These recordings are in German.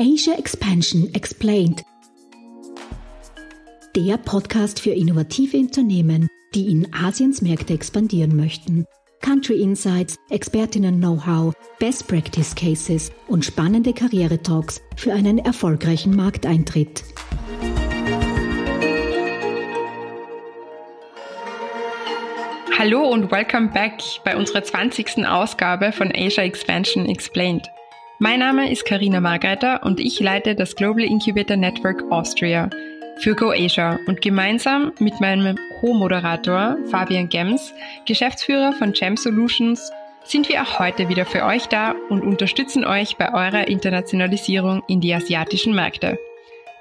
Asia Expansion Explained. Der Podcast für innovative Unternehmen, die in Asiens Märkte expandieren möchten. Country Insights, Expertinnen-Know-how, Best Practice Cases und spannende Karriere-Talks für einen erfolgreichen Markteintritt. Hallo und welcome back bei unserer 20. Ausgabe von Asia Expansion Explained. Mein Name ist Karina Margreiter und ich leite das Global Incubator Network Austria für GoAsia und gemeinsam mit meinem Co-Moderator Fabian Gems, Geschäftsführer von Gem Solutions, sind wir auch heute wieder für euch da und unterstützen euch bei eurer Internationalisierung in die asiatischen Märkte.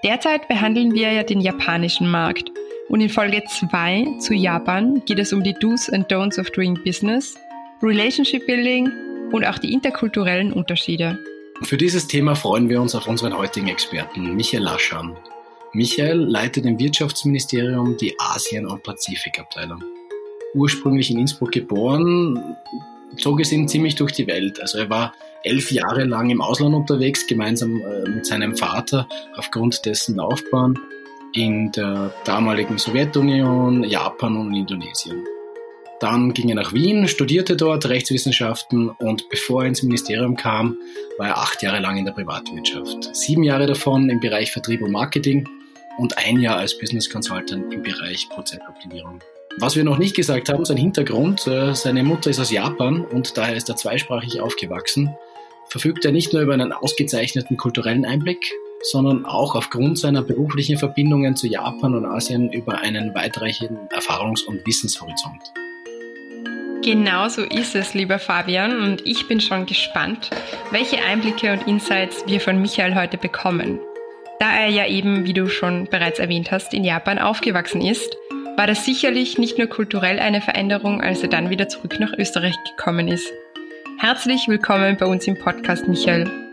Derzeit behandeln wir ja den japanischen Markt – und in Folge 2 zu Japan geht es um die Do's and Don'ts of Doing Business, Relationship Building und auch die interkulturellen Unterschiede. Für dieses Thema freuen wir uns auf unseren heutigen Experten, Michael Laschan. Michael leitet im Wirtschaftsministerium die Asien- und Pazifikabteilung. Ursprünglich in Innsbruck geboren, zog es ihn ziemlich durch die Welt. Also er war elf Jahre lang im Ausland unterwegs, gemeinsam äh, mit seinem Vater aufgrund dessen Laufbahn in der damaligen Sowjetunion, Japan und Indonesien. Dann ging er nach Wien, studierte dort Rechtswissenschaften und bevor er ins Ministerium kam, war er acht Jahre lang in der Privatwirtschaft. Sieben Jahre davon im Bereich Vertrieb und Marketing und ein Jahr als Business Consultant im Bereich Prozessoptimierung. Was wir noch nicht gesagt haben, sein Hintergrund, äh, seine Mutter ist aus Japan und daher ist er zweisprachig aufgewachsen, verfügt er nicht nur über einen ausgezeichneten kulturellen Einblick, sondern auch aufgrund seiner beruflichen Verbindungen zu Japan und Asien über einen weitreichenden Erfahrungs- und Wissenshorizont. Genau so ist es, lieber Fabian, und ich bin schon gespannt, welche Einblicke und Insights wir von Michael heute bekommen. Da er ja eben, wie du schon bereits erwähnt hast, in Japan aufgewachsen ist, war das sicherlich nicht nur kulturell eine Veränderung, als er dann wieder zurück nach Österreich gekommen ist. Herzlich willkommen bei uns im Podcast, Michael.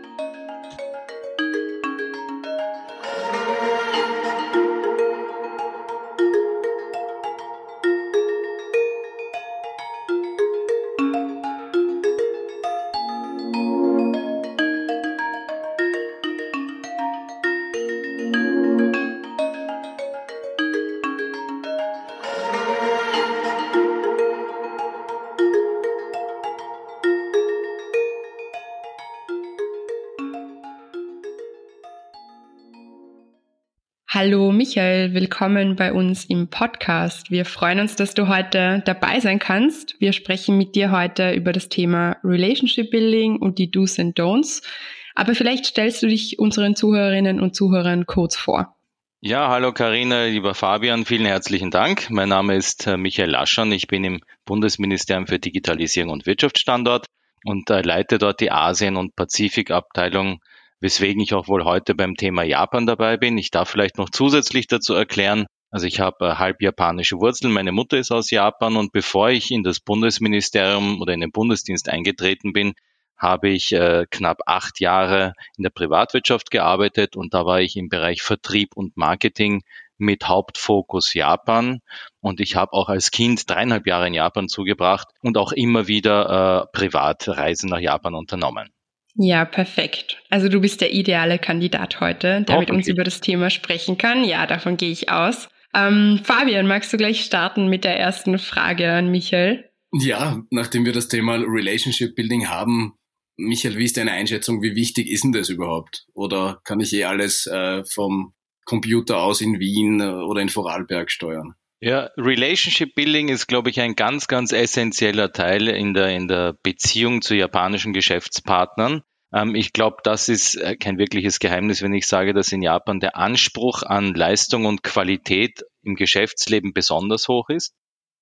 Willkommen bei uns im Podcast. Wir freuen uns, dass du heute dabei sein kannst. Wir sprechen mit dir heute über das Thema Relationship Building und die Do's and Don'ts. Aber vielleicht stellst du dich unseren Zuhörerinnen und Zuhörern kurz vor. Ja, hallo Karina, lieber Fabian, vielen herzlichen Dank. Mein Name ist äh, Michael Laschern. Ich bin im Bundesministerium für Digitalisierung und Wirtschaftsstandort und äh, leite dort die Asien- und Pazifikabteilung weswegen ich auch wohl heute beim Thema Japan dabei bin. Ich darf vielleicht noch zusätzlich dazu erklären, also ich habe äh, halb japanische Wurzeln, meine Mutter ist aus Japan und bevor ich in das Bundesministerium oder in den Bundesdienst eingetreten bin, habe ich äh, knapp acht Jahre in der Privatwirtschaft gearbeitet und da war ich im Bereich Vertrieb und Marketing mit Hauptfokus Japan. Und ich habe auch als Kind dreieinhalb Jahre in Japan zugebracht und auch immer wieder äh, Privatreisen nach Japan unternommen. Ja, perfekt. Also du bist der ideale Kandidat heute, der mit uns über das Thema sprechen kann. Ja, davon gehe ich aus. Ähm, Fabian, magst du gleich starten mit der ersten Frage an Michael? Ja, nachdem wir das Thema Relationship Building haben, Michael, wie ist deine Einschätzung? Wie wichtig ist denn das überhaupt? Oder kann ich eh alles äh, vom Computer aus in Wien oder in Vorarlberg steuern? Ja, Relationship Building ist, glaube ich, ein ganz, ganz essentieller Teil in der, in der Beziehung zu japanischen Geschäftspartnern. Ähm, ich glaube, das ist äh, kein wirkliches Geheimnis, wenn ich sage, dass in Japan der Anspruch an Leistung und Qualität im Geschäftsleben besonders hoch ist.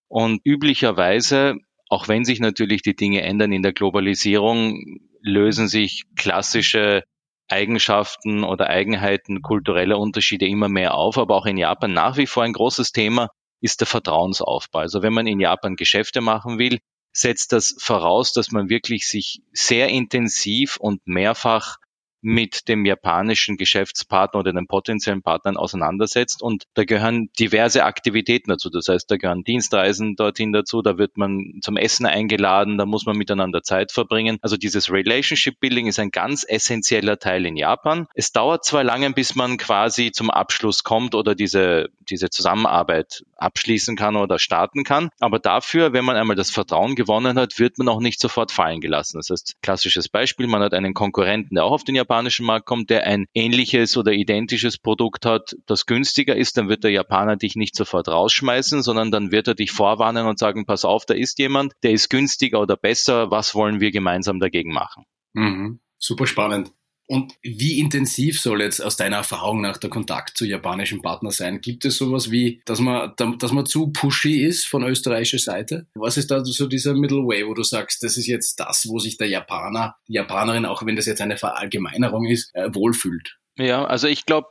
Und üblicherweise, auch wenn sich natürlich die Dinge ändern in der Globalisierung, lösen sich klassische Eigenschaften oder Eigenheiten kultureller Unterschiede immer mehr auf, aber auch in Japan nach wie vor ein großes Thema ist der Vertrauensaufbau. Also wenn man in Japan Geschäfte machen will, setzt das voraus, dass man wirklich sich sehr intensiv und mehrfach mit dem japanischen Geschäftspartner oder den potenziellen Partnern auseinandersetzt. Und da gehören diverse Aktivitäten dazu. Das heißt, da gehören Dienstreisen dorthin dazu, da wird man zum Essen eingeladen, da muss man miteinander Zeit verbringen. Also dieses Relationship Building ist ein ganz essentieller Teil in Japan. Es dauert zwar lange, bis man quasi zum Abschluss kommt oder diese, diese Zusammenarbeit abschließen kann oder starten kann. Aber dafür, wenn man einmal das Vertrauen gewonnen hat, wird man auch nicht sofort fallen gelassen. Das heißt, klassisches Beispiel, man hat einen Konkurrenten, der auch auf den japanischen Markt kommt, der ein ähnliches oder identisches Produkt hat, das günstiger ist, dann wird der Japaner dich nicht sofort rausschmeißen, sondern dann wird er dich vorwarnen und sagen, pass auf, da ist jemand, der ist günstiger oder besser, was wollen wir gemeinsam dagegen machen? Mhm. Super spannend. Und wie intensiv soll jetzt aus deiner Erfahrung nach der Kontakt zu japanischen Partnern sein? Gibt es sowas wie, dass man, dass man zu pushy ist von österreichischer Seite? Was ist da so dieser Middle Way, wo du sagst, das ist jetzt das, wo sich der Japaner, die Japanerin, auch wenn das jetzt eine Verallgemeinerung ist, äh, wohlfühlt? Ja, also ich glaube,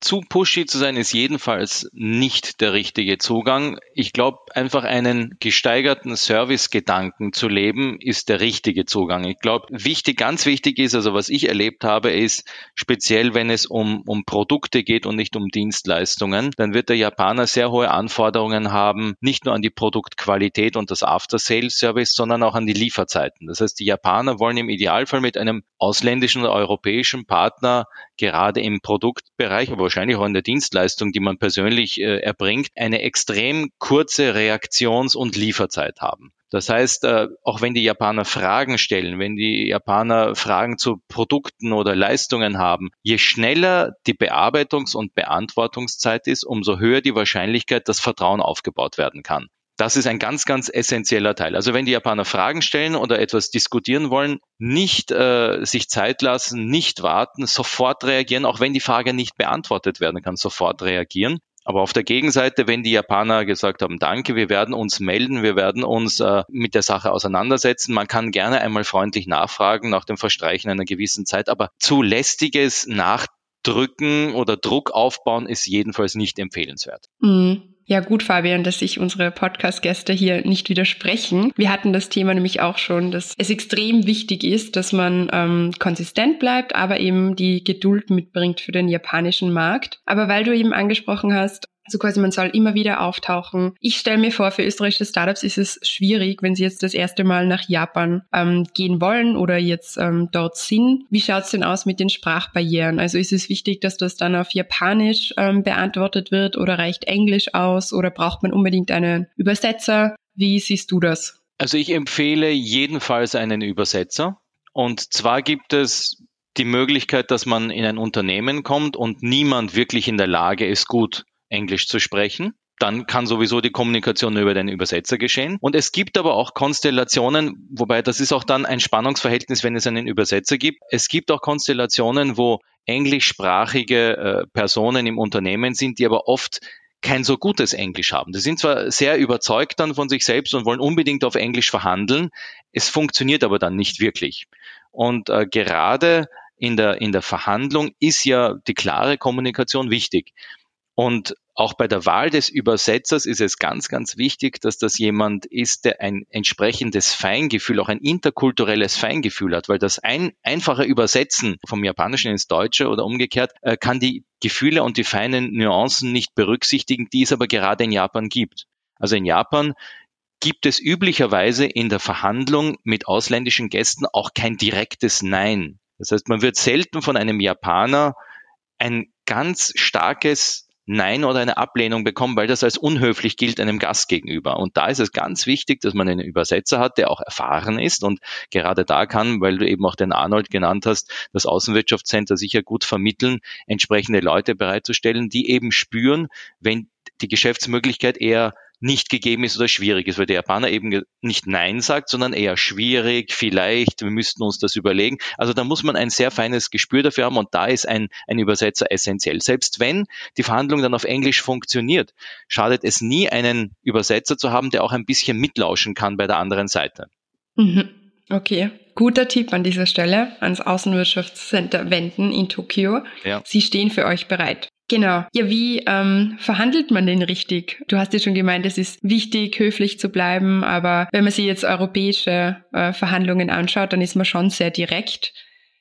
zu pushy zu sein ist jedenfalls nicht der richtige Zugang. Ich glaube, einfach einen gesteigerten Servicegedanken zu leben, ist der richtige Zugang. Ich glaube, wichtig, ganz wichtig ist, also was ich erlebt habe, ist speziell, wenn es um, um Produkte geht und nicht um Dienstleistungen, dann wird der Japaner sehr hohe Anforderungen haben, nicht nur an die Produktqualität und das After-Sales-Service, sondern auch an die Lieferzeiten. Das heißt, die Japaner wollen im Idealfall mit einem ausländischen oder europäischen Partner gerade im Produktbereich, aber wahrscheinlich auch in der Dienstleistung, die man persönlich äh, erbringt, eine extrem kurze Reaktions- und Lieferzeit haben. Das heißt, äh, auch wenn die Japaner Fragen stellen, wenn die Japaner Fragen zu Produkten oder Leistungen haben, je schneller die Bearbeitungs- und Beantwortungszeit ist, umso höher die Wahrscheinlichkeit, dass Vertrauen aufgebaut werden kann. Das ist ein ganz, ganz essentieller Teil. Also wenn die Japaner Fragen stellen oder etwas diskutieren wollen, nicht äh, sich Zeit lassen, nicht warten, sofort reagieren, auch wenn die Frage nicht beantwortet werden kann, sofort reagieren. Aber auf der Gegenseite, wenn die Japaner gesagt haben, danke, wir werden uns melden, wir werden uns äh, mit der Sache auseinandersetzen, man kann gerne einmal freundlich nachfragen nach dem Verstreichen einer gewissen Zeit, aber zu lästiges Nachdrücken oder Druck aufbauen ist jedenfalls nicht empfehlenswert. Mhm. Ja, gut, Fabian, dass sich unsere Podcast-Gäste hier nicht widersprechen. Wir hatten das Thema nämlich auch schon, dass es extrem wichtig ist, dass man ähm, konsistent bleibt, aber eben die Geduld mitbringt für den japanischen Markt. Aber weil du eben angesprochen hast, also quasi, man soll immer wieder auftauchen. Ich stelle mir vor, für österreichische Startups ist es schwierig, wenn sie jetzt das erste Mal nach Japan ähm, gehen wollen oder jetzt ähm, dort sind. Wie schaut's denn aus mit den Sprachbarrieren? Also ist es wichtig, dass das dann auf Japanisch ähm, beantwortet wird oder reicht Englisch aus oder braucht man unbedingt einen Übersetzer? Wie siehst du das? Also ich empfehle jedenfalls einen Übersetzer. Und zwar gibt es die Möglichkeit, dass man in ein Unternehmen kommt und niemand wirklich in der Lage ist, gut Englisch zu sprechen. Dann kann sowieso die Kommunikation über den Übersetzer geschehen. Und es gibt aber auch Konstellationen, wobei das ist auch dann ein Spannungsverhältnis, wenn es einen Übersetzer gibt. Es gibt auch Konstellationen, wo englischsprachige äh, Personen im Unternehmen sind, die aber oft kein so gutes Englisch haben. Die sind zwar sehr überzeugt dann von sich selbst und wollen unbedingt auf Englisch verhandeln, es funktioniert aber dann nicht wirklich. Und äh, gerade in der, in der Verhandlung ist ja die klare Kommunikation wichtig. Und auch bei der Wahl des Übersetzers ist es ganz, ganz wichtig, dass das jemand ist, der ein entsprechendes Feingefühl, auch ein interkulturelles Feingefühl hat, weil das ein einfache Übersetzen vom Japanischen ins Deutsche oder umgekehrt äh, kann die Gefühle und die feinen Nuancen nicht berücksichtigen, die es aber gerade in Japan gibt. Also in Japan gibt es üblicherweise in der Verhandlung mit ausländischen Gästen auch kein direktes Nein. Das heißt, man wird selten von einem Japaner ein ganz starkes Nein oder eine Ablehnung bekommen, weil das als unhöflich gilt einem Gast gegenüber. Und da ist es ganz wichtig, dass man einen Übersetzer hat, der auch erfahren ist. Und gerade da kann, weil du eben auch den Arnold genannt hast, das Außenwirtschaftscenter sicher gut vermitteln, entsprechende Leute bereitzustellen, die eben spüren, wenn die Geschäftsmöglichkeit eher nicht gegeben ist oder schwierig ist, weil der Japaner eben nicht Nein sagt, sondern eher schwierig, vielleicht, wir müssten uns das überlegen. Also da muss man ein sehr feines Gespür dafür haben und da ist ein, ein Übersetzer essentiell. Selbst wenn die Verhandlung dann auf Englisch funktioniert, schadet es nie, einen Übersetzer zu haben, der auch ein bisschen mitlauschen kann bei der anderen Seite. Mhm. Okay, guter Tipp an dieser Stelle ans Außenwirtschaftscenter wenden in Tokio. Ja. Sie stehen für euch bereit. Genau. Ja, wie ähm, verhandelt man denn richtig? Du hast ja schon gemeint, es ist wichtig, höflich zu bleiben, aber wenn man sich jetzt europäische äh, Verhandlungen anschaut, dann ist man schon sehr direkt.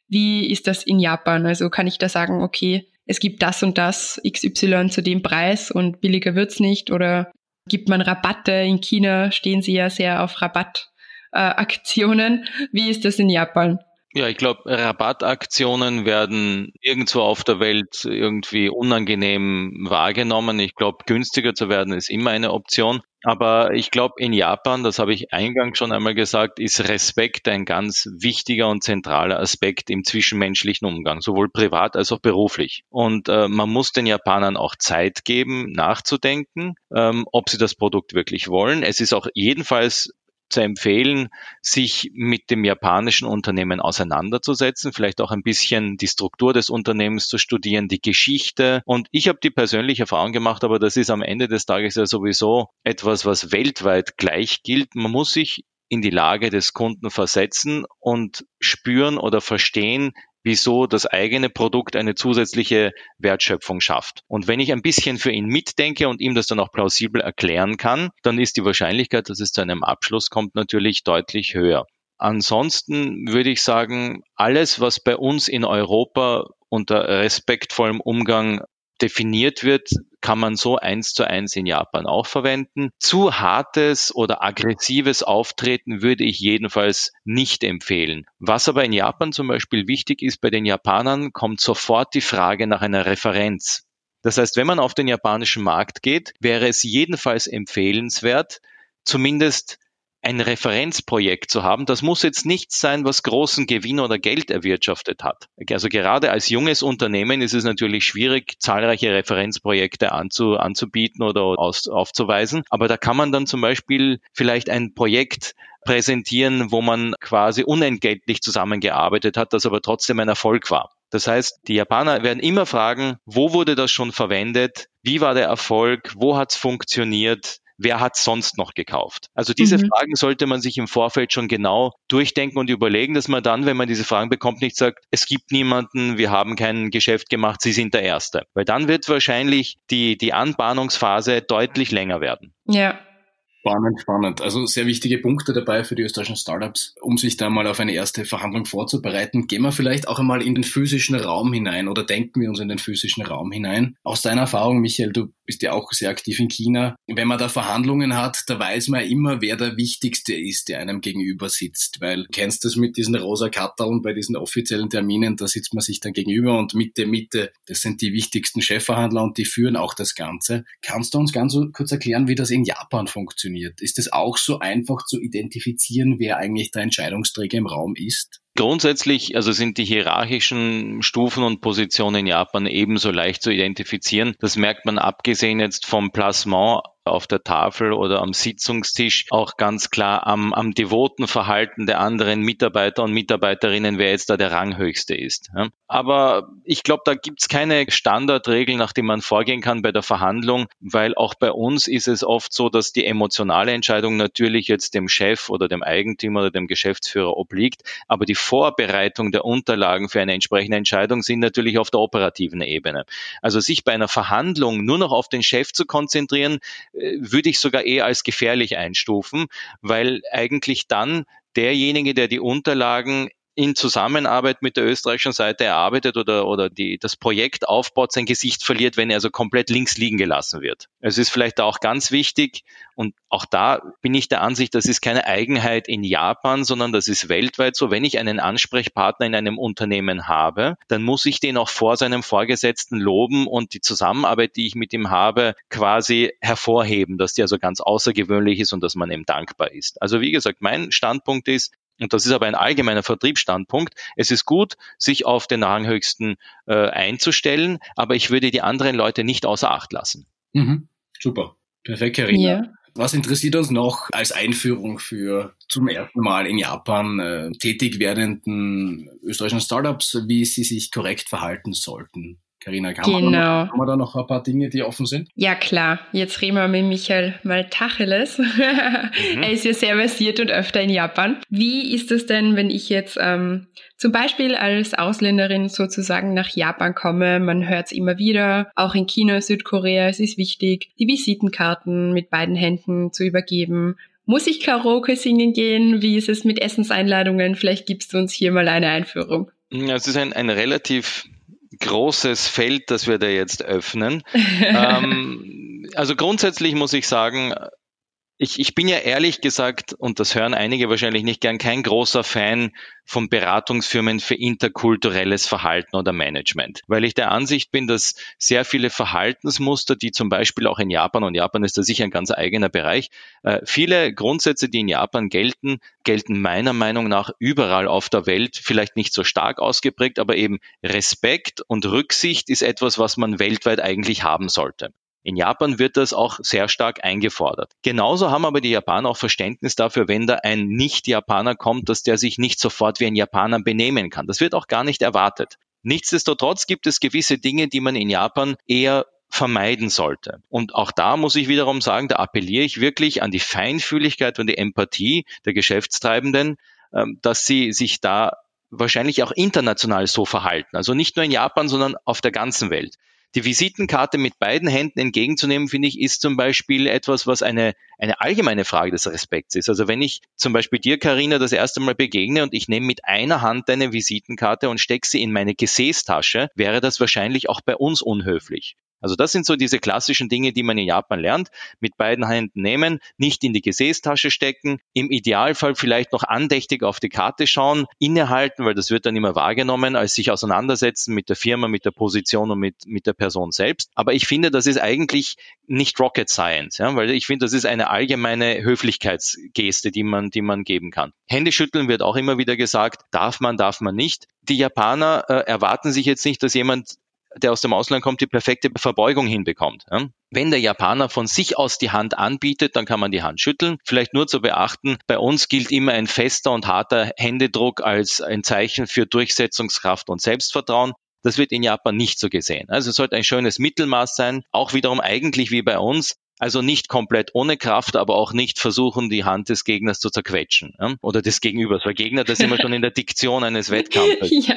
Wie ist das in Japan? Also kann ich da sagen, okay, es gibt das und das XY zu dem Preis und billiger wird's nicht oder gibt man Rabatte? In China stehen sie ja sehr auf Rabattaktionen. Äh, Wie ist das in Japan? Ja, ich glaube, Rabattaktionen werden irgendwo auf der Welt irgendwie unangenehm wahrgenommen. Ich glaube, günstiger zu werden ist immer eine Option. Aber ich glaube, in Japan, das habe ich eingangs schon einmal gesagt, ist Respekt ein ganz wichtiger und zentraler Aspekt im zwischenmenschlichen Umgang, sowohl privat als auch beruflich. Und äh, man muss den Japanern auch Zeit geben, nachzudenken, ähm, ob sie das Produkt wirklich wollen. Es ist auch jedenfalls zu empfehlen, sich mit dem japanischen Unternehmen auseinanderzusetzen, vielleicht auch ein bisschen die Struktur des Unternehmens zu studieren, die Geschichte. Und ich habe die persönliche Erfahrung gemacht, aber das ist am Ende des Tages ja sowieso etwas, was weltweit gleich gilt. Man muss sich in die Lage des Kunden versetzen und spüren oder verstehen, wieso das eigene Produkt eine zusätzliche Wertschöpfung schafft. Und wenn ich ein bisschen für ihn mitdenke und ihm das dann auch plausibel erklären kann, dann ist die Wahrscheinlichkeit, dass es zu einem Abschluss kommt, natürlich deutlich höher. Ansonsten würde ich sagen, alles, was bei uns in Europa unter respektvollem Umgang definiert wird, kann man so eins zu eins in Japan auch verwenden. Zu hartes oder aggressives Auftreten würde ich jedenfalls nicht empfehlen. Was aber in Japan zum Beispiel wichtig ist, bei den Japanern kommt sofort die Frage nach einer Referenz. Das heißt, wenn man auf den japanischen Markt geht, wäre es jedenfalls empfehlenswert, zumindest ein Referenzprojekt zu haben. Das muss jetzt nichts sein, was großen Gewinn oder Geld erwirtschaftet hat. Also gerade als junges Unternehmen ist es natürlich schwierig, zahlreiche Referenzprojekte anzu, anzubieten oder aus, aufzuweisen. Aber da kann man dann zum Beispiel vielleicht ein Projekt präsentieren, wo man quasi unentgeltlich zusammengearbeitet hat, das aber trotzdem ein Erfolg war. Das heißt, die Japaner werden immer fragen, wo wurde das schon verwendet? Wie war der Erfolg? Wo hat es funktioniert? Wer hat sonst noch gekauft? Also diese mhm. Fragen sollte man sich im Vorfeld schon genau durchdenken und überlegen, dass man dann, wenn man diese Fragen bekommt, nicht sagt, es gibt niemanden, wir haben kein Geschäft gemacht, Sie sind der Erste. Weil dann wird wahrscheinlich die, die Anbahnungsphase deutlich länger werden. Ja, Spannend, spannend. Also sehr wichtige Punkte dabei für die österreichischen Startups, um sich da mal auf eine erste Verhandlung vorzubereiten. Gehen wir vielleicht auch einmal in den physischen Raum hinein oder denken wir uns in den physischen Raum hinein. Aus deiner Erfahrung, Michael, du bist ja auch sehr aktiv in China. Wenn man da Verhandlungen hat, da weiß man immer, wer der Wichtigste ist, der einem gegenüber sitzt. Weil du kennst das mit diesen rosa Katteln bei diesen offiziellen Terminen, da sitzt man sich dann gegenüber und Mitte, Mitte, das sind die wichtigsten Chefverhandler und die führen auch das Ganze. Kannst du uns ganz kurz erklären, wie das in Japan funktioniert? Funktioniert. Ist es auch so einfach zu identifizieren, wer eigentlich der Entscheidungsträger im Raum ist? Grundsätzlich, also sind die hierarchischen Stufen und Positionen in Japan ebenso leicht zu identifizieren. Das merkt man abgesehen jetzt vom Placement auf der Tafel oder am Sitzungstisch auch ganz klar am, am devoten Verhalten der anderen Mitarbeiter und Mitarbeiterinnen, wer jetzt da der Ranghöchste ist. Aber ich glaube, da gibt's keine Standardregel, nach dem man vorgehen kann bei der Verhandlung, weil auch bei uns ist es oft so, dass die emotionale Entscheidung natürlich jetzt dem Chef oder dem Eigentümer oder dem Geschäftsführer obliegt, aber die Vorbereitung der Unterlagen für eine entsprechende Entscheidung sind natürlich auf der operativen Ebene. Also sich bei einer Verhandlung nur noch auf den Chef zu konzentrieren, äh, würde ich sogar eher als gefährlich einstufen, weil eigentlich dann derjenige, der die Unterlagen in Zusammenarbeit mit der österreichischen Seite erarbeitet oder, oder die, das Projekt aufbaut, sein Gesicht verliert, wenn er so komplett links liegen gelassen wird. Es ist vielleicht auch ganz wichtig und auch da bin ich der Ansicht, das ist keine Eigenheit in Japan, sondern das ist weltweit so. Wenn ich einen Ansprechpartner in einem Unternehmen habe, dann muss ich den auch vor seinem Vorgesetzten loben und die Zusammenarbeit, die ich mit ihm habe, quasi hervorheben, dass die also ganz außergewöhnlich ist und dass man ihm dankbar ist. Also wie gesagt, mein Standpunkt ist, und das ist aber ein allgemeiner Vertriebsstandpunkt, es ist gut, sich auf den Ranghöchsten äh, einzustellen, aber ich würde die anderen Leute nicht außer Acht lassen. Mhm. Super. Perfekt, Karina. Yeah. Was interessiert uns noch als Einführung für zum ersten Mal in Japan äh, tätig werdenden österreichischen Startups, wie sie sich korrekt verhalten sollten? Carina, kann genau. man haben wir da noch ein paar Dinge, die offen sind? Ja, klar. Jetzt reden wir mit Michael mal Tacheles. mhm. Er ist ja sehr versiert und öfter in Japan. Wie ist es denn, wenn ich jetzt ähm, zum Beispiel als Ausländerin sozusagen nach Japan komme? Man hört es immer wieder, auch in China, Südkorea. Es ist wichtig, die Visitenkarten mit beiden Händen zu übergeben. Muss ich Karaoke singen gehen? Wie ist es mit Essenseinladungen? Vielleicht gibst du uns hier mal eine Einführung. Es ist ein, ein relativ großes Feld, das wir da jetzt öffnen. ähm, also grundsätzlich muss ich sagen, ich, ich bin ja ehrlich gesagt, und das hören einige wahrscheinlich nicht gern, kein großer Fan von Beratungsfirmen für interkulturelles Verhalten oder Management, weil ich der Ansicht bin, dass sehr viele Verhaltensmuster, die zum Beispiel auch in Japan, und Japan ist da sicher ein ganz eigener Bereich, äh, viele Grundsätze, die in Japan gelten, gelten meiner Meinung nach überall auf der Welt, vielleicht nicht so stark ausgeprägt, aber eben Respekt und Rücksicht ist etwas, was man weltweit eigentlich haben sollte. In Japan wird das auch sehr stark eingefordert. Genauso haben aber die Japaner auch Verständnis dafür, wenn da ein Nicht-Japaner kommt, dass der sich nicht sofort wie ein Japaner benehmen kann. Das wird auch gar nicht erwartet. Nichtsdestotrotz gibt es gewisse Dinge, die man in Japan eher vermeiden sollte. Und auch da muss ich wiederum sagen, da appelliere ich wirklich an die Feinfühligkeit und die Empathie der Geschäftstreibenden, ähm, dass sie sich da wahrscheinlich auch international so verhalten. Also nicht nur in Japan, sondern auf der ganzen Welt. Die Visitenkarte mit beiden Händen entgegenzunehmen, finde ich, ist zum Beispiel etwas, was eine, eine allgemeine Frage des Respekts ist. Also wenn ich zum Beispiel dir, Karina, das erste Mal begegne und ich nehme mit einer Hand deine Visitenkarte und stecke sie in meine Gesäßtasche, wäre das wahrscheinlich auch bei uns unhöflich. Also das sind so diese klassischen Dinge, die man in Japan lernt. Mit beiden Händen nehmen, nicht in die Gesäßtasche stecken, im Idealfall vielleicht noch andächtig auf die Karte schauen, innehalten, weil das wird dann immer wahrgenommen, als sich auseinandersetzen mit der Firma, mit der Position und mit, mit der Person selbst. Aber ich finde, das ist eigentlich nicht Rocket Science, ja, weil ich finde, das ist eine allgemeine Höflichkeitsgeste, die man, die man geben kann. Händeschütteln wird auch immer wieder gesagt, darf man, darf man nicht. Die Japaner äh, erwarten sich jetzt nicht, dass jemand der aus dem Ausland kommt, die perfekte Verbeugung hinbekommt. Wenn der Japaner von sich aus die Hand anbietet, dann kann man die Hand schütteln. Vielleicht nur zu beachten, bei uns gilt immer ein fester und harter Händedruck als ein Zeichen für Durchsetzungskraft und Selbstvertrauen. Das wird in Japan nicht so gesehen. Also es sollte ein schönes Mittelmaß sein, auch wiederum eigentlich wie bei uns. Also nicht komplett ohne Kraft, aber auch nicht versuchen, die Hand des Gegners zu zerquetschen ja? oder des Gegenübers. Weil Gegner, das sind wir schon in der Diktion eines Wettkampfes. Ja.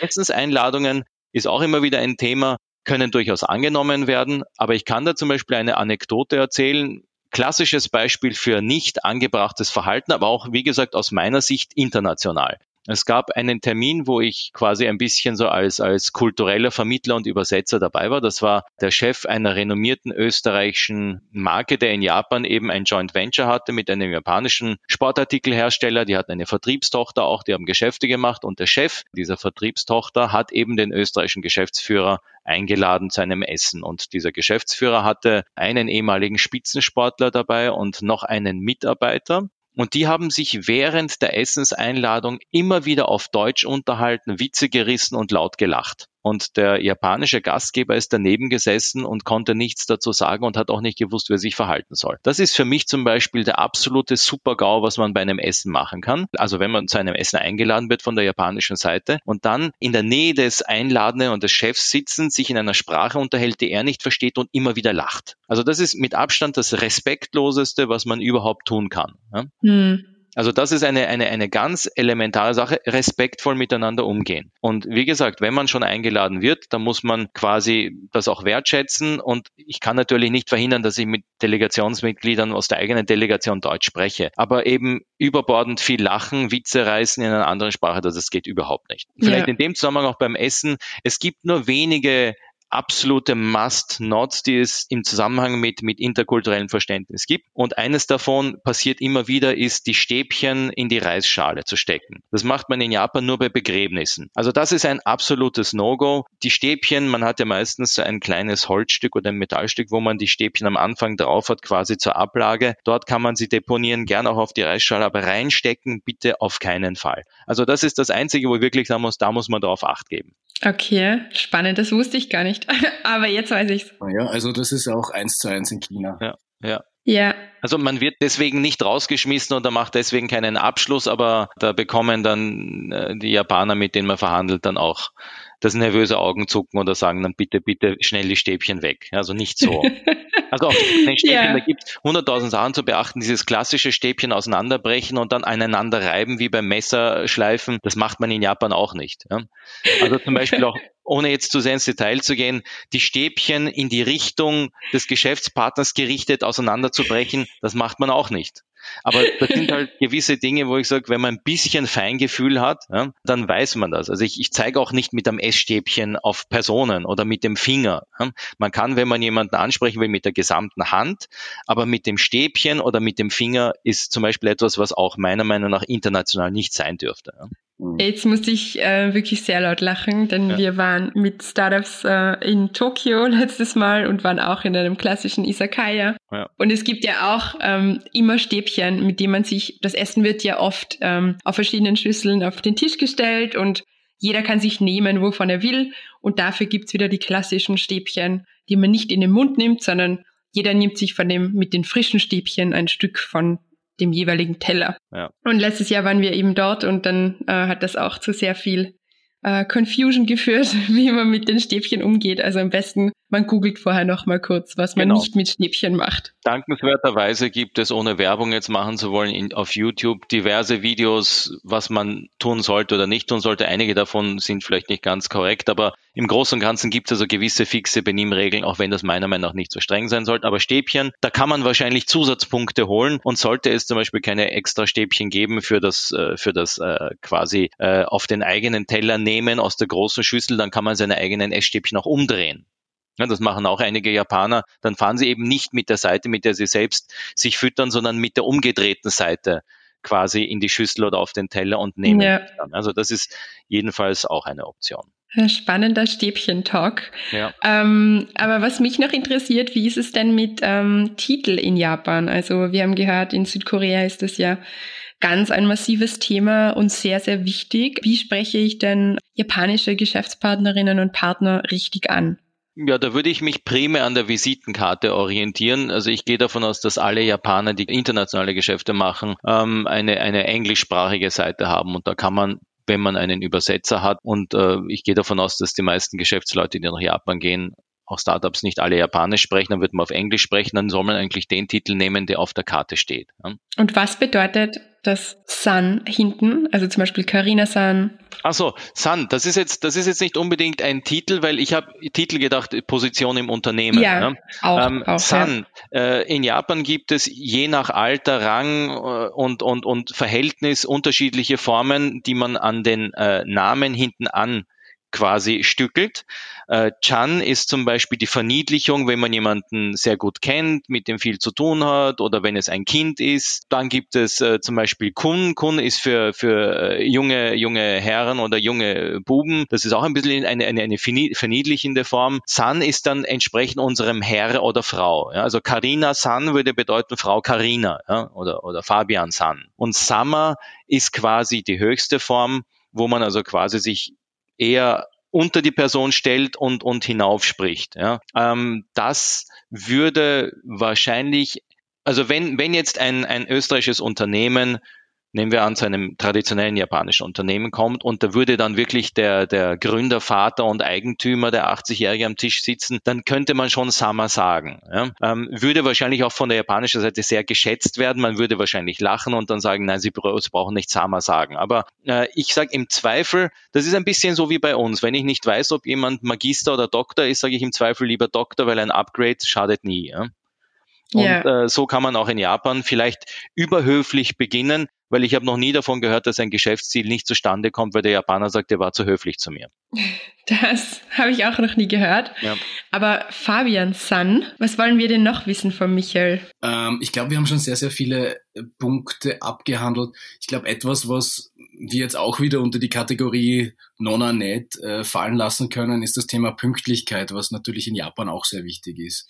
Essenseinladungen ist auch immer wieder ein Thema, können durchaus angenommen werden. Aber ich kann da zum Beispiel eine Anekdote erzählen. Klassisches Beispiel für nicht angebrachtes Verhalten, aber auch, wie gesagt, aus meiner Sicht international. Es gab einen Termin, wo ich quasi ein bisschen so als, als kultureller Vermittler und Übersetzer dabei war. Das war der Chef einer renommierten österreichischen Marke, der in Japan eben ein Joint Venture hatte mit einem japanischen Sportartikelhersteller. Die hatten eine Vertriebstochter auch, die haben Geschäfte gemacht und der Chef dieser Vertriebstochter hat eben den österreichischen Geschäftsführer eingeladen zu einem Essen. Und dieser Geschäftsführer hatte einen ehemaligen Spitzensportler dabei und noch einen Mitarbeiter. Und die haben sich während der Essenseinladung immer wieder auf Deutsch unterhalten, Witze gerissen und laut gelacht. Und der japanische Gastgeber ist daneben gesessen und konnte nichts dazu sagen und hat auch nicht gewusst, wie er sich verhalten soll. Das ist für mich zum Beispiel der absolute Super-GAU, was man bei einem Essen machen kann. Also wenn man zu einem Essen eingeladen wird von der japanischen Seite und dann in der Nähe des Einladenden und des Chefs sitzen, sich in einer Sprache unterhält, die er nicht versteht und immer wieder lacht. Also das ist mit Abstand das Respektloseste, was man überhaupt tun kann. Ja? Hm. Also das ist eine, eine, eine ganz elementare Sache, respektvoll miteinander umgehen. Und wie gesagt, wenn man schon eingeladen wird, dann muss man quasi das auch wertschätzen. Und ich kann natürlich nicht verhindern, dass ich mit Delegationsmitgliedern aus der eigenen Delegation Deutsch spreche. Aber eben überbordend viel lachen, Witze reißen in einer anderen Sprache, das geht überhaupt nicht. Vielleicht ja. in dem Zusammenhang auch beim Essen. Es gibt nur wenige absolute Must-Nots, die es im Zusammenhang mit, mit interkulturellem Verständnis gibt. Und eines davon passiert immer wieder, ist die Stäbchen in die Reisschale zu stecken. Das macht man in Japan nur bei Begräbnissen. Also das ist ein absolutes No-Go. Die Stäbchen, man hat ja meistens so ein kleines Holzstück oder ein Metallstück, wo man die Stäbchen am Anfang drauf hat, quasi zur Ablage. Dort kann man sie deponieren, gerne auch auf die Reisschale, aber reinstecken bitte auf keinen Fall. Also das ist das Einzige, wo ich wirklich sagen muss, da muss man darauf Acht geben. Okay, spannend, das wusste ich gar nicht. Aber jetzt weiß ich's. Ja, also das ist auch eins zu eins in China. Ja, ja. Ja. Also man wird deswegen nicht rausgeschmissen oder macht deswegen keinen Abschluss, aber da bekommen dann äh, die Japaner, mit denen man verhandelt, dann auch das nervöse Augenzucken oder sagen dann bitte, bitte schnell die Stäbchen weg. Also nicht so. Also auch Stäbchen, ja. da gibt es hunderttausend Sachen zu beachten. Dieses klassische Stäbchen auseinanderbrechen und dann aneinander reiben wie beim Messerschleifen, das macht man in Japan auch nicht. Ja? Also zum Beispiel auch ohne jetzt zu sehr ins Detail zu gehen, die Stäbchen in die Richtung des Geschäftspartners gerichtet auseinanderzubrechen, das macht man auch nicht. Aber das sind halt gewisse Dinge, wo ich sage, wenn man ein bisschen Feingefühl hat, ja, dann weiß man das. Also ich, ich zeige auch nicht mit einem Essstäbchen auf Personen oder mit dem Finger. Ja. Man kann, wenn man jemanden ansprechen will, mit der gesamten Hand, aber mit dem Stäbchen oder mit dem Finger ist zum Beispiel etwas, was auch meiner Meinung nach international nicht sein dürfte. Ja. Mhm. Jetzt musste ich äh, wirklich sehr laut lachen, denn ja. wir waren mit Startups äh, in Tokio letztes Mal und waren auch in einem klassischen Isakaya. Ja. Und es gibt ja auch ähm, immer Stäbchen, mit denen man sich, das Essen wird ja oft ähm, auf verschiedenen Schüsseln auf den Tisch gestellt und jeder kann sich nehmen, wovon er will. Und dafür gibt's wieder die klassischen Stäbchen, die man nicht in den Mund nimmt, sondern jeder nimmt sich von dem mit den frischen Stäbchen ein Stück von dem jeweiligen Teller. Ja. Und letztes Jahr waren wir eben dort und dann äh, hat das auch zu sehr viel äh, Confusion geführt, wie man mit den Stäbchen umgeht. Also am besten, man googelt vorher noch mal kurz, was man genau. nicht mit Stäbchen macht. Dankenswerterweise gibt es, ohne Werbung jetzt machen zu wollen, in, auf YouTube diverse Videos, was man tun sollte oder nicht tun sollte. Einige davon sind vielleicht nicht ganz korrekt, aber im Großen und Ganzen gibt es also gewisse fixe Benimmregeln, auch wenn das meiner Meinung nach nicht so streng sein sollte. Aber Stäbchen, da kann man wahrscheinlich Zusatzpunkte holen und sollte es zum Beispiel keine extra Stäbchen geben für das, äh, für das äh, quasi äh, auf den eigenen Teller nehmen aus der großen Schüssel, dann kann man seine eigenen Essstäbchen auch umdrehen. Ja, das machen auch einige Japaner. Dann fahren sie eben nicht mit der Seite, mit der sie selbst sich füttern, sondern mit der umgedrehten Seite quasi in die Schüssel oder auf den Teller und nehmen. Ja. Also das ist jedenfalls auch eine Option. Spannender Stäbchen-Talk. Ja. Ähm, aber was mich noch interessiert, wie ist es denn mit ähm, Titel in Japan? Also wir haben gehört, in Südkorea ist das ja ganz ein massives Thema und sehr, sehr wichtig. Wie spreche ich denn japanische Geschäftspartnerinnen und Partner richtig an? Ja, da würde ich mich primär an der Visitenkarte orientieren. Also ich gehe davon aus, dass alle Japaner, die internationale Geschäfte machen, ähm, eine, eine englischsprachige Seite haben. Und da kann man wenn man einen Übersetzer hat. Und äh, ich gehe davon aus, dass die meisten Geschäftsleute, die nach Japan gehen, auch Startups nicht alle Japanisch sprechen, dann wird man auf Englisch sprechen, dann soll man eigentlich den Titel nehmen, der auf der Karte steht. Und was bedeutet das Sun hinten? Also zum Beispiel Carina Sun. Achso, Sun, das ist jetzt, das ist jetzt nicht unbedingt ein Titel, weil ich habe Titel gedacht, Position im Unternehmen. Ja, ne? auch, ähm, auch, Sun. Ja. Äh, in Japan gibt es je nach Alter, Rang äh, und, und, und Verhältnis unterschiedliche Formen, die man an den äh, Namen hinten an quasi stückelt. Äh, Chan ist zum Beispiel die Verniedlichung, wenn man jemanden sehr gut kennt, mit dem viel zu tun hat oder wenn es ein Kind ist. Dann gibt es äh, zum Beispiel Kun. Kun ist für, für äh, junge, junge Herren oder junge Buben. Das ist auch ein bisschen eine, eine, eine verniedlichende Form. San ist dann entsprechend unserem Herr oder Frau. Ja? Also Karina San würde bedeuten Frau Karina ja? oder, oder Fabian San. Und Summer ist quasi die höchste Form, wo man also quasi sich eher unter die Person stellt und, und hinaufspricht. Ja. Ähm, das würde wahrscheinlich, also wenn, wenn jetzt ein, ein österreichisches Unternehmen nehmen wir an, zu einem traditionellen japanischen Unternehmen kommt und da würde dann wirklich der, der Gründer, Vater und Eigentümer, der 80-Jährige am Tisch sitzen, dann könnte man schon Sama sagen. Ja? Ähm, würde wahrscheinlich auch von der japanischen Seite sehr geschätzt werden. Man würde wahrscheinlich lachen und dann sagen, nein, Sie, Sie brauchen nicht Sama sagen. Aber äh, ich sage im Zweifel, das ist ein bisschen so wie bei uns. Wenn ich nicht weiß, ob jemand Magister oder Doktor ist, sage ich im Zweifel lieber Doktor, weil ein Upgrade schadet nie. Ja? Und yeah. äh, so kann man auch in Japan vielleicht überhöflich beginnen, weil ich habe noch nie davon gehört, dass ein Geschäftsziel nicht zustande kommt, weil der Japaner sagt, er war zu höflich zu mir. Das habe ich auch noch nie gehört. Ja. Aber Fabian San, was wollen wir denn noch wissen von Michael? Ähm, ich glaube, wir haben schon sehr, sehr viele äh, Punkte abgehandelt. Ich glaube, etwas, was wir jetzt auch wieder unter die Kategorie Nona Net äh, fallen lassen können, ist das Thema Pünktlichkeit, was natürlich in Japan auch sehr wichtig ist.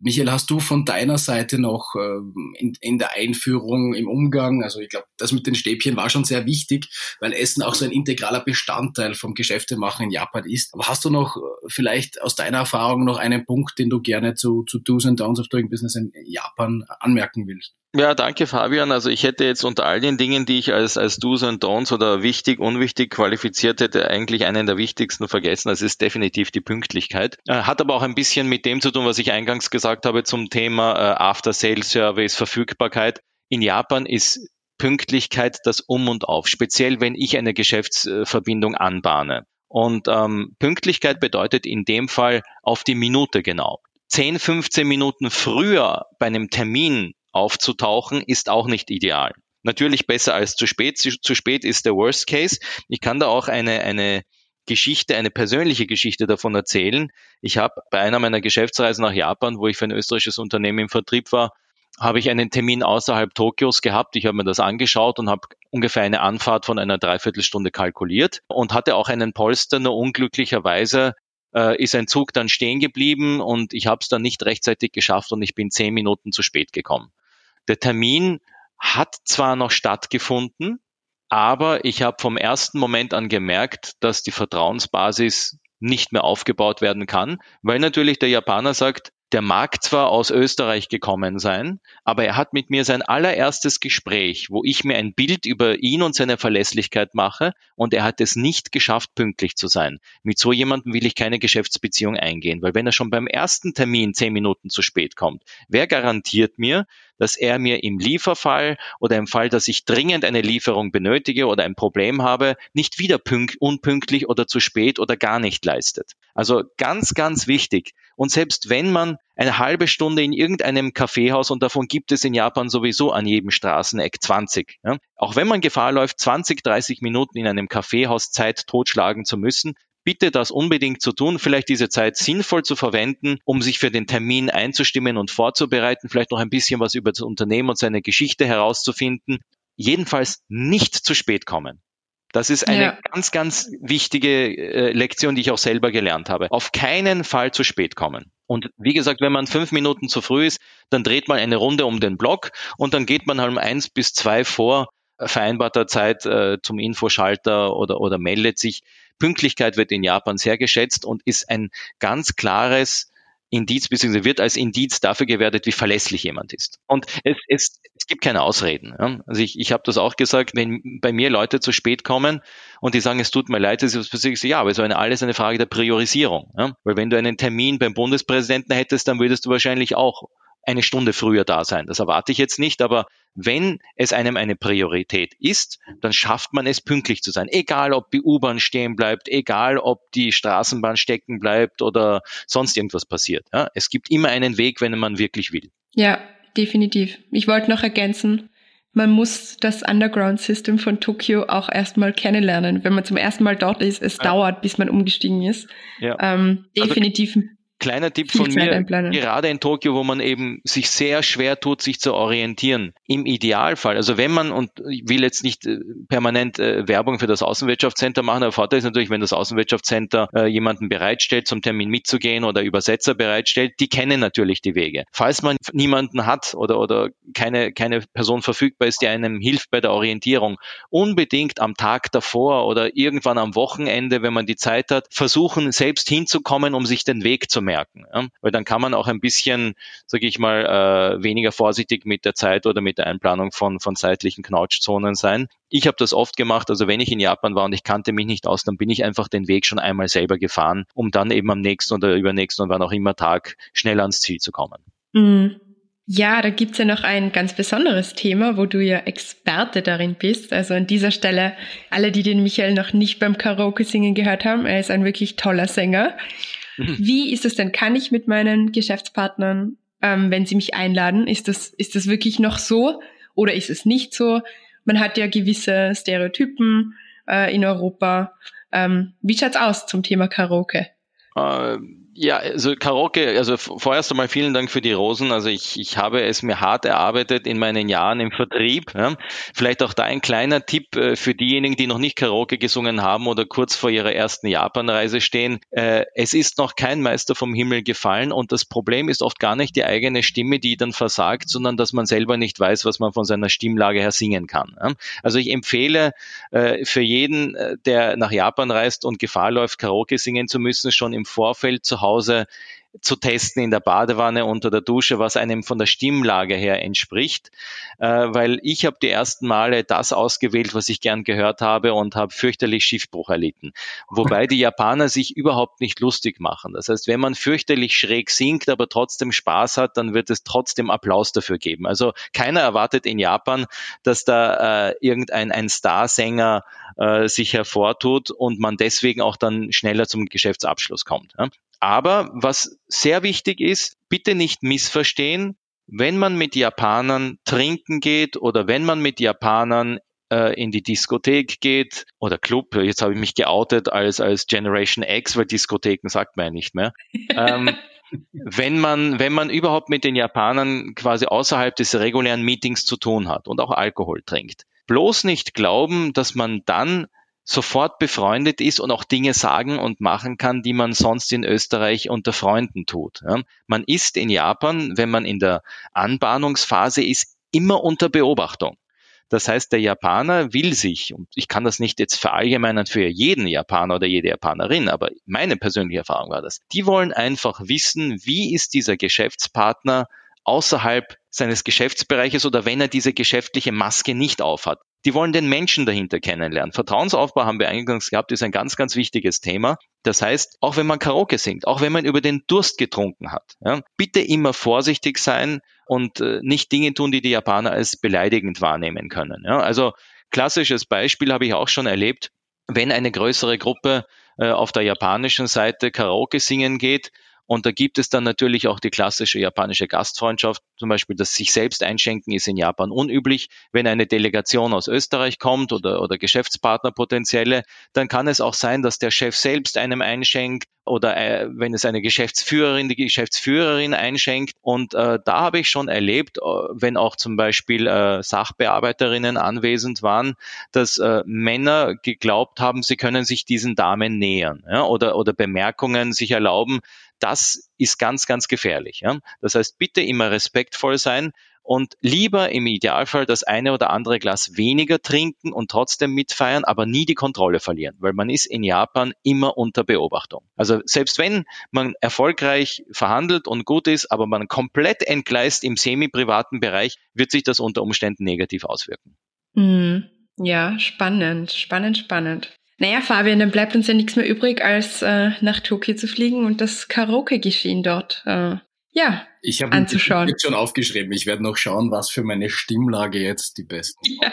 Michael, hast du von deiner Seite noch ähm, in, in der Einführung, im Umgang, also ich glaube, das mit den Stäbchen war schon sehr wichtig, weil Essen auch so ein integraler Bestandteil vom Geschäftemachen in Japan ist. Aber hast du noch äh, vielleicht aus deiner Erfahrung noch einen Punkt, den du gerne zu, zu Do's and Downs of Doing Business in Japan anmerken willst? Ja, danke Fabian. Also ich hätte jetzt unter all den Dingen, die ich als, als Do's and Don'ts oder wichtig, unwichtig qualifiziert hätte, eigentlich einen der wichtigsten vergessen. Das ist definitiv die Pünktlichkeit. Äh, hat aber auch ein bisschen mit dem zu tun, was ich eingangs gesagt habe zum Thema äh, After-Sales-Service, Verfügbarkeit. In Japan ist Pünktlichkeit das Um und Auf, speziell wenn ich eine Geschäftsverbindung anbahne. Und ähm, Pünktlichkeit bedeutet in dem Fall auf die Minute genau. 10, 15 Minuten früher bei einem Termin aufzutauchen, ist auch nicht ideal. Natürlich besser als zu spät. Zu spät ist der Worst Case. Ich kann da auch eine, eine Geschichte, eine persönliche Geschichte davon erzählen. Ich habe bei einer meiner Geschäftsreisen nach Japan, wo ich für ein österreichisches Unternehmen im Vertrieb war, habe ich einen Termin außerhalb Tokios gehabt. Ich habe mir das angeschaut und habe ungefähr eine Anfahrt von einer Dreiviertelstunde kalkuliert und hatte auch einen Polster. Nur unglücklicherweise äh, ist ein Zug dann stehen geblieben und ich habe es dann nicht rechtzeitig geschafft und ich bin zehn Minuten zu spät gekommen. Der Termin hat zwar noch stattgefunden, aber ich habe vom ersten Moment an gemerkt, dass die Vertrauensbasis nicht mehr aufgebaut werden kann, weil natürlich der Japaner sagt, der mag zwar aus Österreich gekommen sein, aber er hat mit mir sein allererstes Gespräch, wo ich mir ein Bild über ihn und seine Verlässlichkeit mache und er hat es nicht geschafft, pünktlich zu sein. Mit so jemandem will ich keine Geschäftsbeziehung eingehen, weil wenn er schon beim ersten Termin zehn Minuten zu spät kommt, wer garantiert mir, dass er mir im Lieferfall oder im Fall, dass ich dringend eine Lieferung benötige oder ein Problem habe, nicht wieder unpünktlich oder zu spät oder gar nicht leistet. Also ganz, ganz wichtig, und selbst wenn man eine halbe Stunde in irgendeinem Kaffeehaus, und davon gibt es in Japan sowieso an jedem Straßeneck 20, ja, auch wenn man Gefahr läuft, 20, 30 Minuten in einem Kaffeehaus Zeit totschlagen zu müssen, bitte das unbedingt zu tun, vielleicht diese Zeit sinnvoll zu verwenden, um sich für den Termin einzustimmen und vorzubereiten, vielleicht noch ein bisschen was über das Unternehmen und seine Geschichte herauszufinden. Jedenfalls nicht zu spät kommen. Das ist eine ja. ganz, ganz wichtige äh, Lektion, die ich auch selber gelernt habe. Auf keinen Fall zu spät kommen. Und wie gesagt, wenn man fünf Minuten zu früh ist, dann dreht man eine Runde um den Block und dann geht man halt um eins bis zwei vor vereinbarter Zeit äh, zum Infoschalter oder, oder meldet sich. Pünktlichkeit wird in Japan sehr geschätzt und ist ein ganz klares Indiz bzw. wird als Indiz dafür gewertet, wie verlässlich jemand ist. Und es, es, es gibt keine Ausreden. Ja. Also ich, ich habe das auch gesagt, wenn bei mir Leute zu spät kommen und die sagen, es tut mir leid, das ist was Persönliches, ja, aber es eine, alles eine Frage der Priorisierung. Ja. Weil wenn du einen Termin beim Bundespräsidenten hättest, dann würdest du wahrscheinlich auch eine Stunde früher da sein. Das erwarte ich jetzt nicht, aber wenn es einem eine Priorität ist, dann schafft man es pünktlich zu sein. Egal, ob die U-Bahn stehen bleibt, egal, ob die Straßenbahn stecken bleibt oder sonst irgendwas passiert. Ja, es gibt immer einen Weg, wenn man wirklich will. Ja, definitiv. Ich wollte noch ergänzen, man muss das Underground System von Tokio auch erstmal kennenlernen. Wenn man zum ersten Mal dort ist, es ja. dauert, bis man umgestiegen ist. Ja. Ähm, also definitiv also, Kleiner Tipp von mir, gerade in Tokio, wo man eben sich sehr schwer tut, sich zu orientieren. Im Idealfall, also wenn man, und ich will jetzt nicht äh, permanent äh, Werbung für das Außenwirtschaftscenter machen, der Vorteil ist natürlich, wenn das Außenwirtschaftscenter äh, jemanden bereitstellt, zum Termin mitzugehen oder Übersetzer bereitstellt, die kennen natürlich die Wege. Falls man niemanden hat oder, oder keine, keine Person verfügbar ist, die einem hilft bei der Orientierung, unbedingt am Tag davor oder irgendwann am Wochenende, wenn man die Zeit hat, versuchen, selbst hinzukommen, um sich den Weg zu merken. Ja? Weil dann kann man auch ein bisschen, sage ich mal, äh, weniger vorsichtig mit der Zeit oder mit der Einplanung von, von zeitlichen Knautschzonen sein. Ich habe das oft gemacht, also wenn ich in Japan war und ich kannte mich nicht aus, dann bin ich einfach den Weg schon einmal selber gefahren, um dann eben am nächsten oder übernächsten und wann auch immer Tag schnell ans Ziel zu kommen. Mhm. Ja, da gibt's ja noch ein ganz besonderes Thema, wo du ja Experte darin bist. Also an dieser Stelle, alle, die den Michael noch nicht beim Karaoke singen gehört haben, er ist ein wirklich toller Sänger. Mhm. Wie ist es denn? Kann ich mit meinen Geschäftspartnern, ähm, wenn sie mich einladen, ist das, ist das wirklich noch so oder ist es nicht so? Man hat ja gewisse Stereotypen äh, in Europa. Ähm, wie schaut's aus zum Thema Karaoke? Ähm ja, also Karaoke, also vorerst einmal vielen Dank für die Rosen. Also ich, ich habe es mir hart erarbeitet in meinen Jahren im Vertrieb. Ja. Vielleicht auch da ein kleiner Tipp äh, für diejenigen, die noch nicht Karaoke gesungen haben oder kurz vor ihrer ersten Japanreise stehen. Äh, es ist noch kein Meister vom Himmel gefallen und das Problem ist oft gar nicht die eigene Stimme, die dann versagt, sondern dass man selber nicht weiß, was man von seiner Stimmlage her singen kann. Ja. Also ich empfehle äh, für jeden, der nach Japan reist und Gefahr läuft, Karaoke singen zu müssen, schon im Vorfeld zu Hause zu testen in der Badewanne unter der Dusche, was einem von der Stimmlage her entspricht, äh, weil ich habe die ersten Male das ausgewählt, was ich gern gehört habe und habe fürchterlich Schiffbruch erlitten. Wobei die Japaner sich überhaupt nicht lustig machen. Das heißt, wenn man fürchterlich schräg singt, aber trotzdem Spaß hat, dann wird es trotzdem Applaus dafür geben. Also keiner erwartet in Japan, dass da äh, irgendein ein Starsänger äh, sich hervortut und man deswegen auch dann schneller zum Geschäftsabschluss kommt. Ja? Aber was sehr wichtig ist, bitte nicht missverstehen, wenn man mit Japanern trinken geht oder wenn man mit Japanern äh, in die Diskothek geht oder Club, jetzt habe ich mich geoutet als, als Generation X, weil Diskotheken sagt man ja nicht mehr. ähm, wenn man, wenn man überhaupt mit den Japanern quasi außerhalb des regulären Meetings zu tun hat und auch Alkohol trinkt. Bloß nicht glauben, dass man dann sofort befreundet ist und auch Dinge sagen und machen kann, die man sonst in Österreich unter Freunden tut. Ja. Man ist in Japan, wenn man in der Anbahnungsphase ist, immer unter Beobachtung. Das heißt, der Japaner will sich, und ich kann das nicht jetzt verallgemeinern für jeden Japaner oder jede Japanerin, aber meine persönliche Erfahrung war das, die wollen einfach wissen, wie ist dieser Geschäftspartner außerhalb seines Geschäftsbereiches oder wenn er diese geschäftliche Maske nicht aufhat. Die wollen den Menschen dahinter kennenlernen. Vertrauensaufbau haben wir eingangs gehabt, ist ein ganz, ganz wichtiges Thema. Das heißt, auch wenn man Karaoke singt, auch wenn man über den Durst getrunken hat, ja, bitte immer vorsichtig sein und äh, nicht Dinge tun, die die Japaner als beleidigend wahrnehmen können. Ja. Also klassisches Beispiel habe ich auch schon erlebt, wenn eine größere Gruppe äh, auf der japanischen Seite Karaoke singen geht, und da gibt es dann natürlich auch die klassische japanische Gastfreundschaft. Zum Beispiel das sich selbst einschenken ist in Japan unüblich. Wenn eine Delegation aus Österreich kommt oder, oder Geschäftspartner potenzielle, dann kann es auch sein, dass der Chef selbst einem einschenkt oder äh, wenn es eine Geschäftsführerin, die Geschäftsführerin einschenkt. Und äh, da habe ich schon erlebt, äh, wenn auch zum Beispiel äh, Sachbearbeiterinnen anwesend waren, dass äh, Männer geglaubt haben, sie können sich diesen Damen nähern ja, oder, oder Bemerkungen sich erlauben, das ist ganz, ganz gefährlich. Ja? Das heißt, bitte immer respektvoll sein und lieber im Idealfall das eine oder andere Glas weniger trinken und trotzdem mitfeiern, aber nie die Kontrolle verlieren, weil man ist in Japan immer unter Beobachtung. Also selbst wenn man erfolgreich verhandelt und gut ist, aber man komplett entgleist im semi-privaten Bereich, wird sich das unter Umständen negativ auswirken. Mm, ja, spannend, spannend, spannend. Naja, Fabian, dann bleibt uns ja nichts mehr übrig, als äh, nach Tokio zu fliegen und das Karaoke-Geschehen dort äh, ja, ich habe anzuschauen. jetzt schon aufgeschrieben. Ich werde noch schauen, was für meine Stimmlage jetzt die besten. Ja.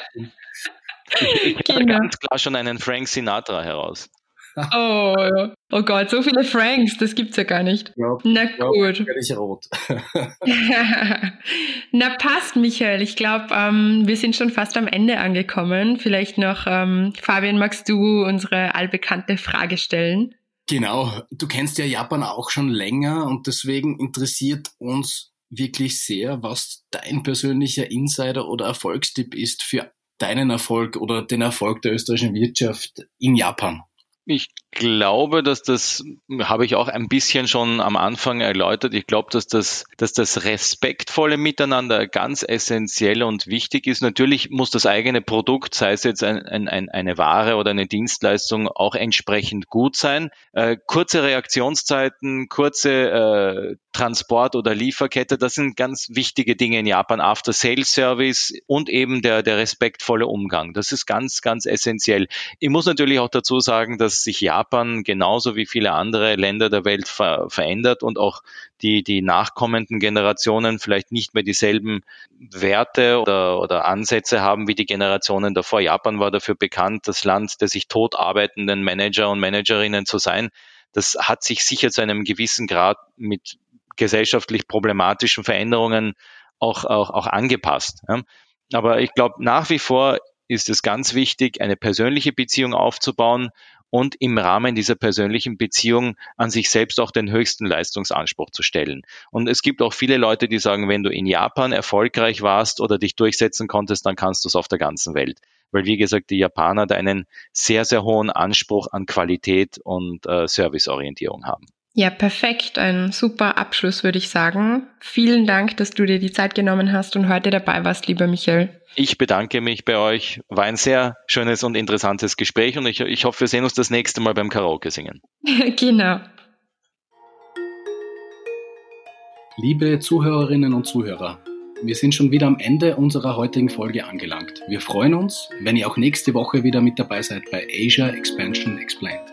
Ich, ich genau. ganz klar schon einen Frank Sinatra heraus. Oh, oh Gott, so viele Franks, das gibt's ja gar nicht. Ja, Na gut. Ja, ich rot. Na passt, Michael. Ich glaube, ähm, wir sind schon fast am Ende angekommen. Vielleicht noch, ähm, Fabian, magst du unsere allbekannte Frage stellen? Genau. Du kennst ja Japan auch schon länger und deswegen interessiert uns wirklich sehr, was dein persönlicher Insider oder Erfolgstipp ist für deinen Erfolg oder den Erfolg der österreichischen Wirtschaft in Japan. Ich glaube, dass das habe ich auch ein bisschen schon am Anfang erläutert. Ich glaube, dass das, dass das respektvolle Miteinander ganz essentiell und wichtig ist. Natürlich muss das eigene Produkt, sei es jetzt ein, ein, eine Ware oder eine Dienstleistung, auch entsprechend gut sein. Äh, kurze Reaktionszeiten, kurze äh, Transport- oder Lieferkette, das sind ganz wichtige Dinge in Japan. After-Sales-Service und eben der, der respektvolle Umgang. Das ist ganz, ganz essentiell. Ich muss natürlich auch dazu sagen, dass sich Japan genauso wie viele andere Länder der Welt ver verändert und auch die, die nachkommenden Generationen vielleicht nicht mehr dieselben Werte oder, oder Ansätze haben wie die Generationen davor. Japan war dafür bekannt, das Land der sich tot arbeitenden Manager und Managerinnen zu sein. Das hat sich sicher zu einem gewissen Grad mit gesellschaftlich problematischen Veränderungen auch, auch, auch angepasst. Aber ich glaube, nach wie vor ist es ganz wichtig, eine persönliche Beziehung aufzubauen und im Rahmen dieser persönlichen Beziehung an sich selbst auch den höchsten Leistungsanspruch zu stellen. Und es gibt auch viele Leute, die sagen, wenn du in Japan erfolgreich warst oder dich durchsetzen konntest, dann kannst du es auf der ganzen Welt. Weil, wie gesagt, die Japaner da einen sehr, sehr hohen Anspruch an Qualität und äh, Serviceorientierung haben. Ja, perfekt. Ein super Abschluss, würde ich sagen. Vielen Dank, dass du dir die Zeit genommen hast und heute dabei warst, lieber Michael. Ich bedanke mich bei euch. War ein sehr schönes und interessantes Gespräch und ich, ich hoffe, wir sehen uns das nächste Mal beim Karaoke singen. genau. Liebe Zuhörerinnen und Zuhörer, wir sind schon wieder am Ende unserer heutigen Folge angelangt. Wir freuen uns, wenn ihr auch nächste Woche wieder mit dabei seid bei Asia Expansion Explained.